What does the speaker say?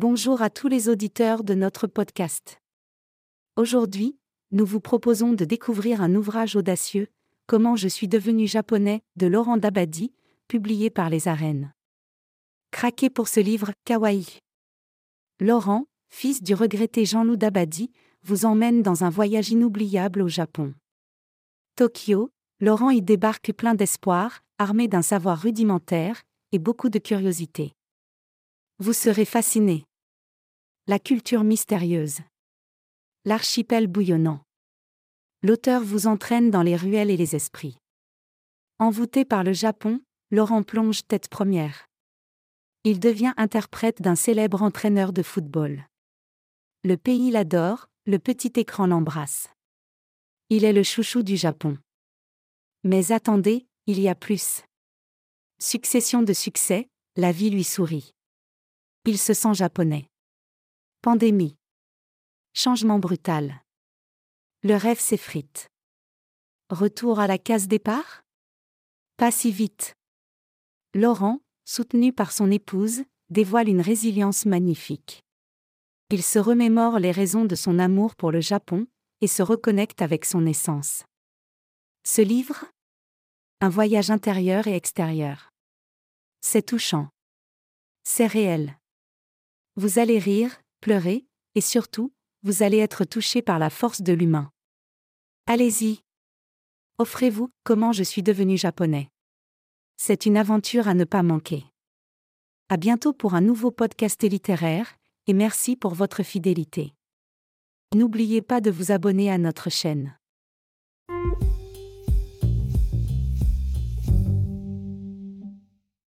Bonjour à tous les auditeurs de notre podcast. Aujourd'hui, nous vous proposons de découvrir un ouvrage audacieux, Comment je suis devenu japonais, de Laurent Dabadi, publié par Les Arènes. Craquez pour ce livre, Kawaii. Laurent, fils du regretté Jean-Loup Dabadi, vous emmène dans un voyage inoubliable au Japon. Tokyo, Laurent y débarque plein d'espoir, armé d'un savoir rudimentaire, et beaucoup de curiosité. Vous serez fasciné. La culture mystérieuse. L'archipel bouillonnant. L'auteur vous entraîne dans les ruelles et les esprits. Envoûté par le Japon, Laurent plonge tête première. Il devient interprète d'un célèbre entraîneur de football. Le pays l'adore, le petit écran l'embrasse. Il est le chouchou du Japon. Mais attendez, il y a plus. Succession de succès, la vie lui sourit. Il se sent japonais. Pandémie. Changement brutal. Le rêve s'effrite. Retour à la case départ? Pas si vite. Laurent, soutenu par son épouse, dévoile une résilience magnifique. Il se remémore les raisons de son amour pour le Japon, et se reconnecte avec son essence. Ce livre? Un voyage intérieur et extérieur. C'est touchant. C'est réel. Vous allez rire, pleurer, et surtout, vous allez être touché par la force de l'humain. Allez-y. Offrez-vous Comment je suis devenu japonais. C'est une aventure à ne pas manquer. À bientôt pour un nouveau podcast littéraire, et merci pour votre fidélité. N'oubliez pas de vous abonner à notre chaîne.